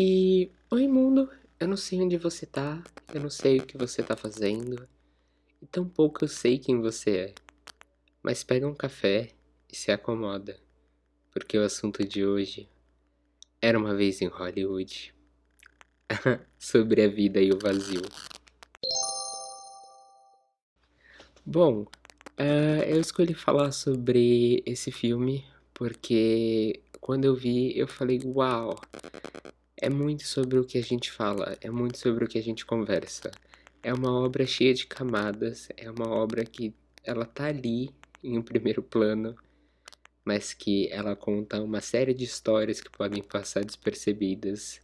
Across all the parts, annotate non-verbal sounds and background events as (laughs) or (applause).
E oi mundo, eu não sei onde você tá, eu não sei o que você tá fazendo, e tampouco eu sei quem você é. Mas pega um café e se acomoda, porque o assunto de hoje era uma vez em Hollywood. (laughs) Sobre a vida e o vazio. Bom, uh, eu escolhi falar sobre esse filme porque quando eu vi eu falei: Uau! É muito sobre o que a gente fala, é muito sobre o que a gente conversa. É uma obra cheia de camadas, é uma obra que ela tá ali em um primeiro plano, mas que ela conta uma série de histórias que podem passar despercebidas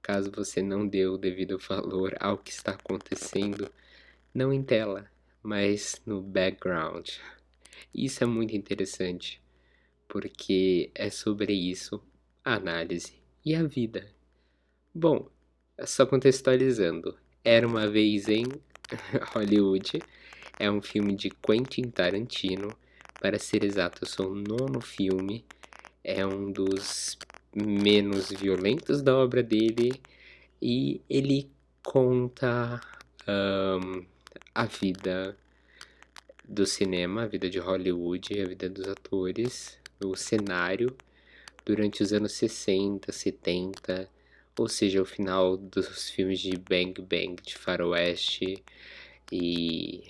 caso você não dê o devido valor ao que está acontecendo, não em tela, mas no background. Isso é muito interessante, porque é sobre isso a análise e a vida. Bom, só contextualizando, Era uma vez em (laughs) Hollywood. É um filme de Quentin Tarantino, para ser exato, eu sou o nono filme, é um dos menos violentos da obra dele. E ele conta um, a vida do cinema, a vida de Hollywood, a vida dos atores, o cenário. Durante os anos 60, 70 ou seja, o final dos filmes de Bang Bang de Faroeste e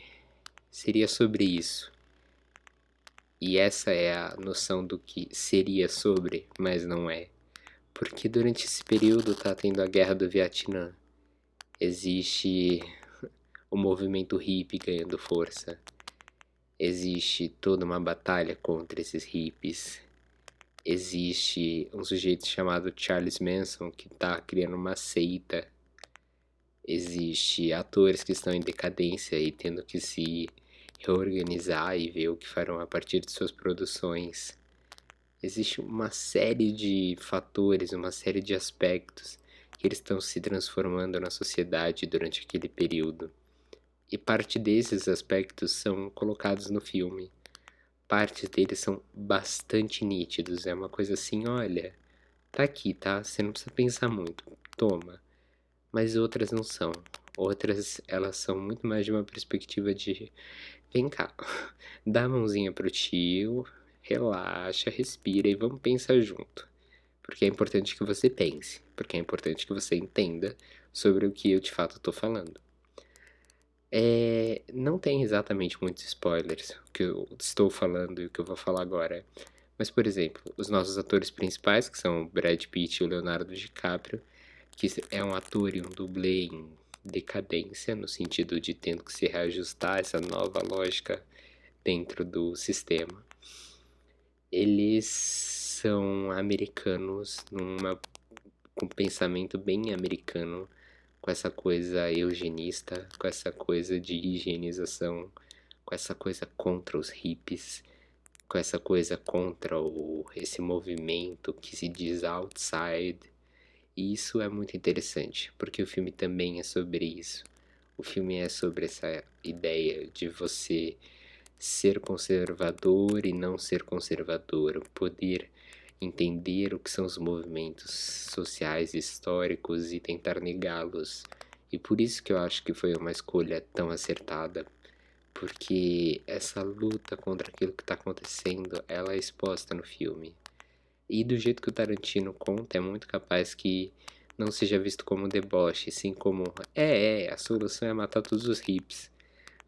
seria sobre isso. E essa é a noção do que seria sobre, mas não é. Porque durante esse período tá tendo a guerra do Vietnã. Existe (laughs) o movimento hippie ganhando força. Existe toda uma batalha contra esses hippies existe um sujeito chamado Charles Manson que está criando uma seita. Existe atores que estão em decadência e tendo que se reorganizar e ver o que farão a partir de suas produções. Existe uma série de fatores, uma série de aspectos que eles estão se transformando na sociedade durante aquele período. E parte desses aspectos são colocados no filme partes deles são bastante nítidos. É uma coisa assim, olha, tá aqui, tá? Você não precisa pensar muito, toma. Mas outras não são. Outras, elas são muito mais de uma perspectiva de vem cá, (laughs) dá a mãozinha pro tio, relaxa, respira e vamos pensar junto. Porque é importante que você pense, porque é importante que você entenda sobre o que eu de fato estou falando. É, não tem exatamente muitos spoilers o que eu estou falando e o que eu vou falar agora. Mas, por exemplo, os nossos atores principais, que são o Brad Pitt e o Leonardo DiCaprio, que é um ator e um dublê em decadência, no sentido de tendo que se reajustar a essa nova lógica dentro do sistema. Eles são americanos numa com um pensamento bem americano com essa coisa eugenista, com essa coisa de higienização, com essa coisa contra os hippies, com essa coisa contra o, esse movimento que se diz outside. E isso é muito interessante, porque o filme também é sobre isso. O filme é sobre essa ideia de você ser conservador e não ser conservador, poder entender o que são os movimentos sociais históricos e tentar negá-los. E por isso que eu acho que foi uma escolha tão acertada, porque essa luta contra aquilo que está acontecendo, ela é exposta no filme. E do jeito que o Tarantino conta, é muito capaz que não seja visto como deboche, sim como é, é, a solução é matar todos os hips.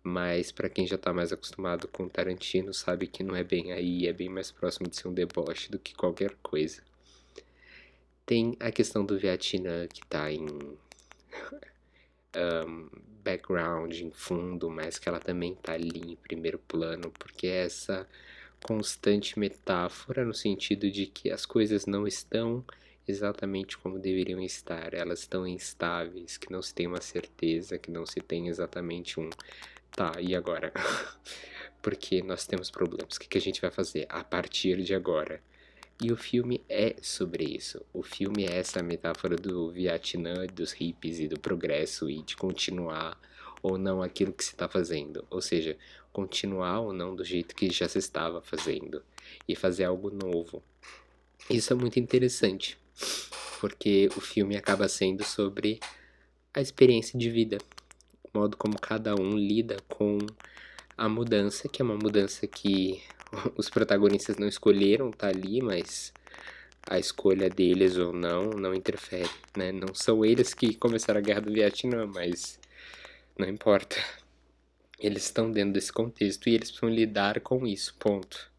Mas para quem já tá mais acostumado com Tarantino, sabe que não é bem aí, é bem mais próximo de ser um deboche do que qualquer coisa. Tem a questão do Vietnã que tá em (laughs) um, background, em fundo, mas que ela também tá ali em primeiro plano, porque é essa constante metáfora no sentido de que as coisas não estão exatamente como deveriam estar, elas estão instáveis, que não se tem uma certeza, que não se tem exatamente um Tá, e agora? (laughs) Porque nós temos problemas. O que, que a gente vai fazer a partir de agora? E o filme é sobre isso. O filme é essa metáfora do Vietnã, dos hippies e do progresso e de continuar ou não aquilo que se está fazendo. Ou seja, continuar ou não do jeito que já se estava fazendo e fazer algo novo. Isso é muito interessante. porque o filme acaba sendo sobre a experiência de vida, modo como cada um lida com a mudança, que é uma mudança que (laughs) os protagonistas não escolheram tá ali, mas a escolha deles ou não não interfere, né? Não são eles que começaram a guerra do Vietnã, mas não importa. Eles estão dentro desse contexto e eles precisam lidar com isso, ponto.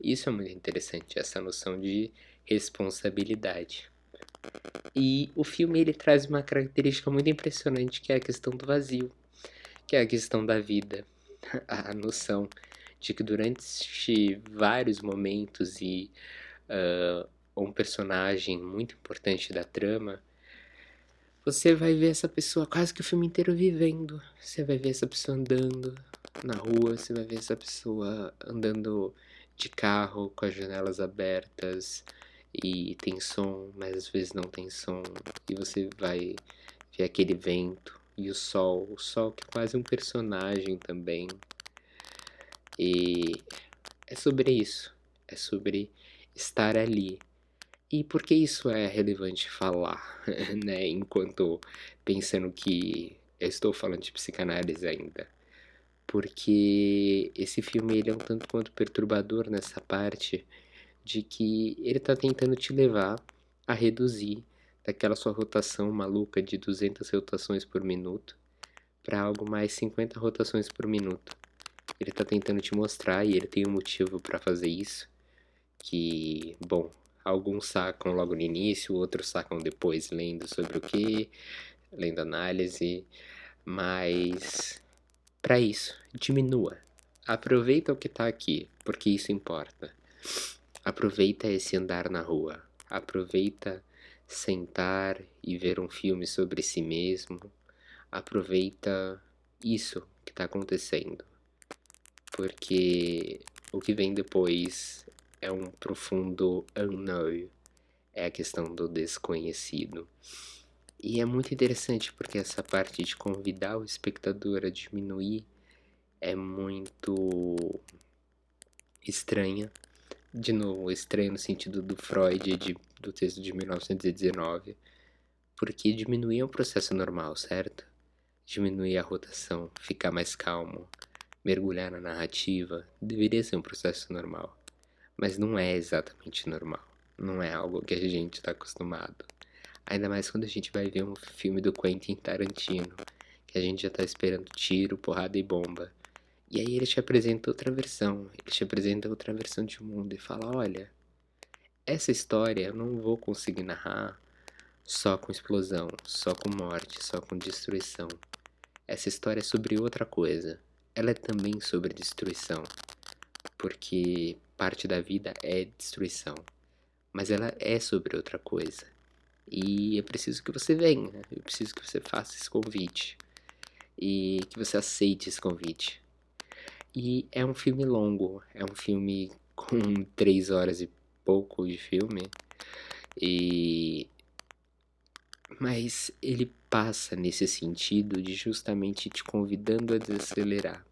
Isso é muito interessante, essa noção de responsabilidade. E o filme ele traz uma característica muito impressionante que é a questão do vazio, que é a questão da vida, (laughs) a noção de que durante vários momentos e uh, um personagem muito importante da trama, você vai ver essa pessoa quase que o filme inteiro vivendo. Você vai ver essa pessoa andando na rua, você vai ver essa pessoa andando de carro com as janelas abertas e tem som, mas às vezes não tem som. E você vai ver aquele vento e o sol, o sol que é quase um personagem também. E é sobre isso, é sobre estar ali, e por que isso é relevante falar, (laughs) né? Enquanto pensando que eu estou falando de psicanálise ainda. Porque esse filme ele é um tanto quanto perturbador nessa parte de que ele está tentando te levar a reduzir daquela sua rotação maluca de 200 rotações por minuto para algo mais 50 rotações por minuto. Ele está tentando te mostrar e ele tem um motivo para fazer isso, que, bom, Alguns sacam logo no início, outros sacam depois, lendo sobre o que, lendo análise, mas para isso, diminua. Aproveita o que está aqui, porque isso importa. Aproveita esse andar na rua. Aproveita sentar e ver um filme sobre si mesmo. Aproveita isso que está acontecendo. Porque o que vem depois é um profundo unknown, é a questão do desconhecido. E é muito interessante porque essa parte de convidar o espectador a diminuir é muito estranha. De novo, estranha no sentido do Freud, de, do texto de 1919, porque diminuir é um processo normal, certo? Diminuir a rotação, ficar mais calmo, mergulhar na narrativa, deveria ser um processo normal mas não é exatamente normal. Não é algo que a gente está acostumado. Ainda mais quando a gente vai ver um filme do Quentin Tarantino, que a gente já está esperando tiro, porrada e bomba. E aí ele te apresenta outra versão, ele te apresenta outra versão de mundo e fala: olha, essa história eu não vou conseguir narrar só com explosão, só com morte, só com destruição. Essa história é sobre outra coisa. Ela é também sobre destruição. Porque parte da vida é destruição, mas ela é sobre outra coisa. E eu preciso que você venha, eu preciso que você faça esse convite e que você aceite esse convite. E é um filme longo, é um filme (laughs) com três horas e pouco de filme, e mas ele passa nesse sentido de justamente te convidando a desacelerar.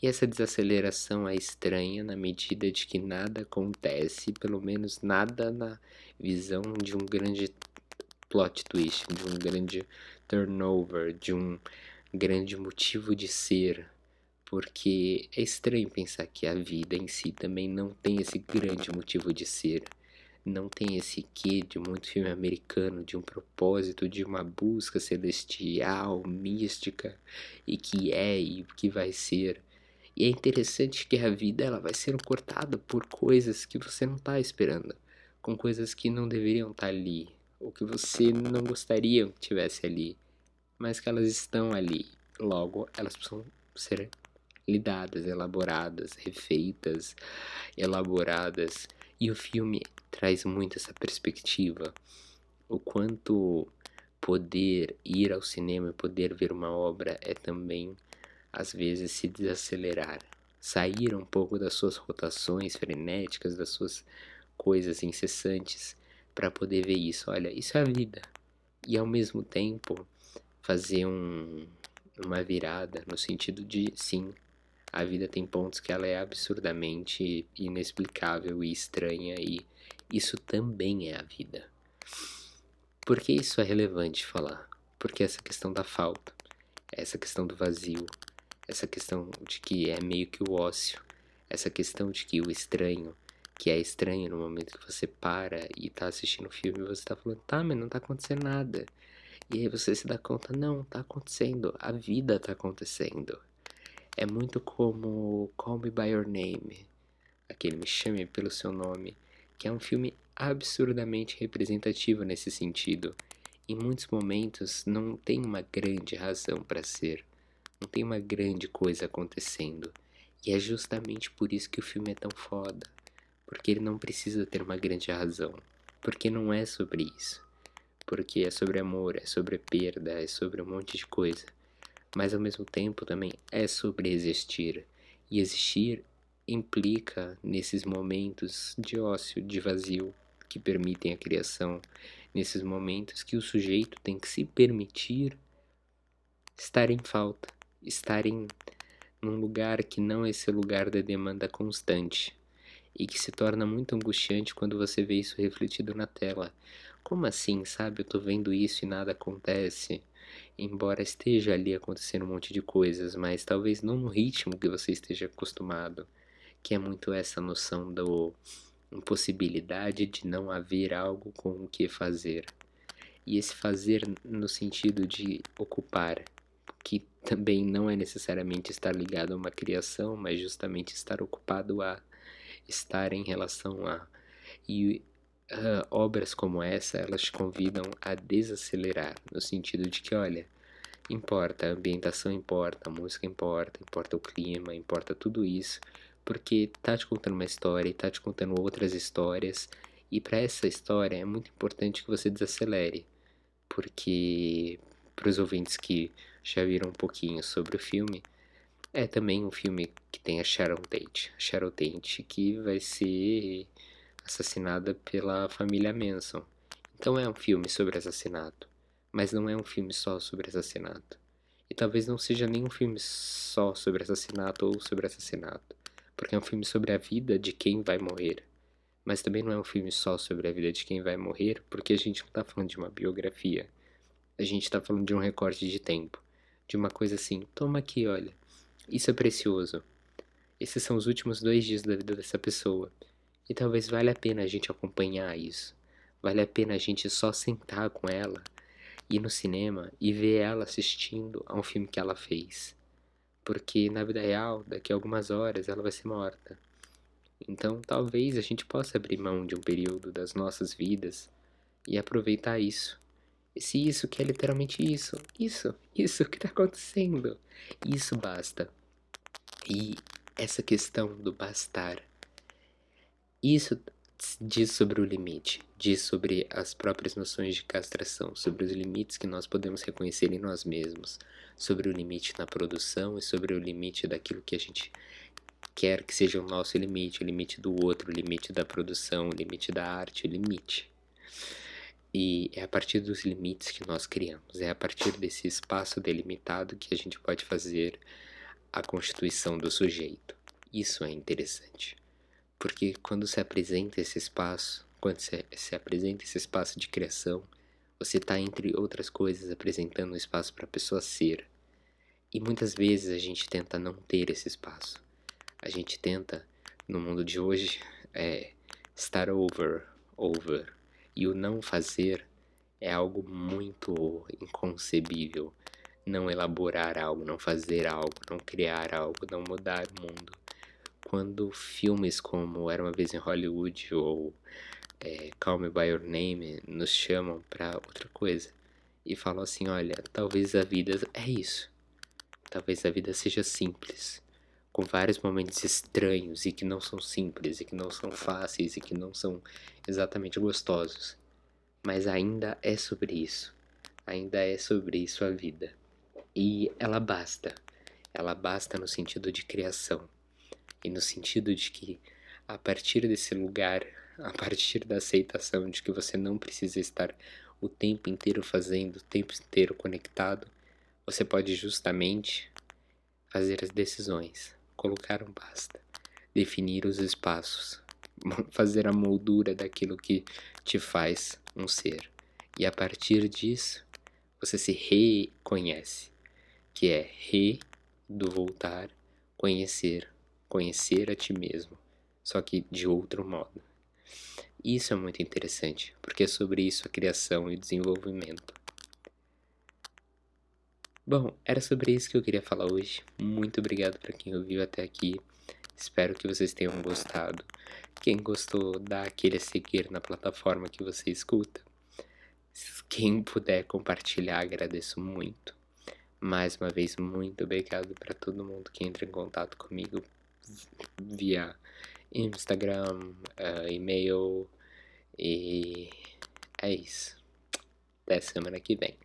E essa desaceleração é estranha na medida de que nada acontece, pelo menos nada na visão de um grande plot twist, de um grande turnover, de um grande motivo de ser. Porque é estranho pensar que a vida em si também não tem esse grande motivo de ser. Não tem esse quê de muito filme americano, de um propósito, de uma busca celestial, mística, e que é e que vai ser. E é interessante que a vida ela vai sendo cortada por coisas que você não está esperando, com coisas que não deveriam estar tá ali, ou que você não gostaria que tivesse ali, mas que elas estão ali. Logo, elas precisam ser lidadas, elaboradas, refeitas, elaboradas. E o filme traz muito essa perspectiva. O quanto poder ir ao cinema, poder ver uma obra é também às vezes se desacelerar, sair um pouco das suas rotações frenéticas, das suas coisas incessantes, para poder ver isso. Olha, isso é a vida. E ao mesmo tempo fazer um, uma virada no sentido de sim, a vida tem pontos que ela é absurdamente inexplicável e estranha e isso também é a vida. Por que isso é relevante falar? Porque essa questão da falta, essa questão do vazio, essa questão de que é meio que o ócio, essa questão de que o estranho, que é estranho no momento que você para e tá assistindo o filme, você tá falando, tá, mas não tá acontecendo nada. E aí você se dá conta, não, tá acontecendo, a vida tá acontecendo. É muito como Call Me By Your Name, aquele Me Chame Pelo Seu Nome, que é um filme absurdamente representativo nesse sentido. Em muitos momentos não tem uma grande razão para ser, não tem uma grande coisa acontecendo. E é justamente por isso que o filme é tão foda, porque ele não precisa ter uma grande razão, porque não é sobre isso porque é sobre amor, é sobre perda, é sobre um monte de coisa. Mas ao mesmo tempo também é sobre existir. E existir implica nesses momentos de ócio, de vazio que permitem a criação, nesses momentos que o sujeito tem que se permitir estar em falta, estar em num lugar que não é esse lugar da demanda constante e que se torna muito angustiante quando você vê isso refletido na tela. Como assim, sabe? Eu tô vendo isso e nada acontece. Embora esteja ali acontecendo um monte de coisas, mas talvez não no ritmo que você esteja acostumado, que é muito essa noção da impossibilidade de não haver algo com o que fazer. E esse fazer no sentido de ocupar, que também não é necessariamente estar ligado a uma criação, mas justamente estar ocupado a estar em relação a. E uh, obras como essa, elas te convidam a desacelerar, no sentido de que, olha, importa, a ambientação importa, a música importa, importa o clima, importa tudo isso, porque tá te contando uma história e tá te contando outras histórias, e para essa história é muito importante que você desacelere, porque para os ouvintes que já viram um pouquinho sobre o filme, é também um filme que tem a Sharon Tate. A Sharon Tate que vai ser assassinada pela família Manson. Então é um filme sobre assassinato, mas não é um filme só sobre assassinato. E talvez não seja nem um filme só sobre assassinato ou sobre assassinato, porque é um filme sobre a vida de quem vai morrer. Mas também não é um filme só sobre a vida de quem vai morrer, porque a gente não está falando de uma biografia. A gente está falando de um recorte de tempo, de uma coisa assim. Toma aqui, olha. Isso é precioso. Esses são os últimos dois dias da vida dessa pessoa. E talvez valha a pena a gente acompanhar isso. Vale a pena a gente só sentar com ela, ir no cinema e ver ela assistindo a um filme que ela fez. Porque na vida real, daqui a algumas horas, ela vai ser morta. Então talvez a gente possa abrir mão de um período das nossas vidas e aproveitar isso. Esse isso que é literalmente isso. Isso, isso que está acontecendo. Isso basta. E essa questão do bastar isso diz sobre o limite, diz sobre as próprias noções de castração, sobre os limites que nós podemos reconhecer em nós mesmos, sobre o limite na produção e sobre o limite daquilo que a gente quer que seja o nosso limite, o limite do outro, o limite da produção, o limite da arte, o limite. E é a partir dos limites que nós criamos, é a partir desse espaço delimitado que a gente pode fazer a constituição do sujeito. Isso é interessante. Porque quando se apresenta esse espaço, quando se, se apresenta esse espaço de criação, você está, entre outras coisas, apresentando um espaço para a pessoa ser. E muitas vezes a gente tenta não ter esse espaço. A gente tenta, no mundo de hoje, (laughs) é, estar over, over. E o não fazer é algo muito inconcebível. Não elaborar algo, não fazer algo, não criar algo, não mudar o mundo quando filmes como Era Uma Vez em Hollywood ou é, Call Me By Your Name nos chamam para outra coisa e falam assim, olha, talvez a vida é isso, talvez a vida seja simples, com vários momentos estranhos e que não são simples e que não são fáceis e que não são exatamente gostosos, mas ainda é sobre isso, ainda é sobre isso a vida. E ela basta, ela basta no sentido de criação e no sentido de que a partir desse lugar, (laughs) a partir da aceitação de que você não precisa estar o tempo inteiro fazendo, o tempo inteiro conectado, você pode justamente fazer as decisões, colocar um basta, definir os espaços, (laughs) fazer a moldura daquilo que te faz um ser. E a partir disso, você se reconhece, que é re do voltar, conhecer, conhecer a ti mesmo, só que de outro modo. Isso é muito interessante, porque é sobre isso a criação e o desenvolvimento. Bom, era sobre isso que eu queria falar hoje. Muito obrigado para quem ouviu até aqui. Espero que vocês tenham gostado. Quem gostou, dá aquele seguir na plataforma que você escuta. Quem puder compartilhar, agradeço muito. Mais uma vez, muito obrigado para todo mundo que entra em contato comigo via Instagram, uh, e-mail. E é isso. Até semana que vem.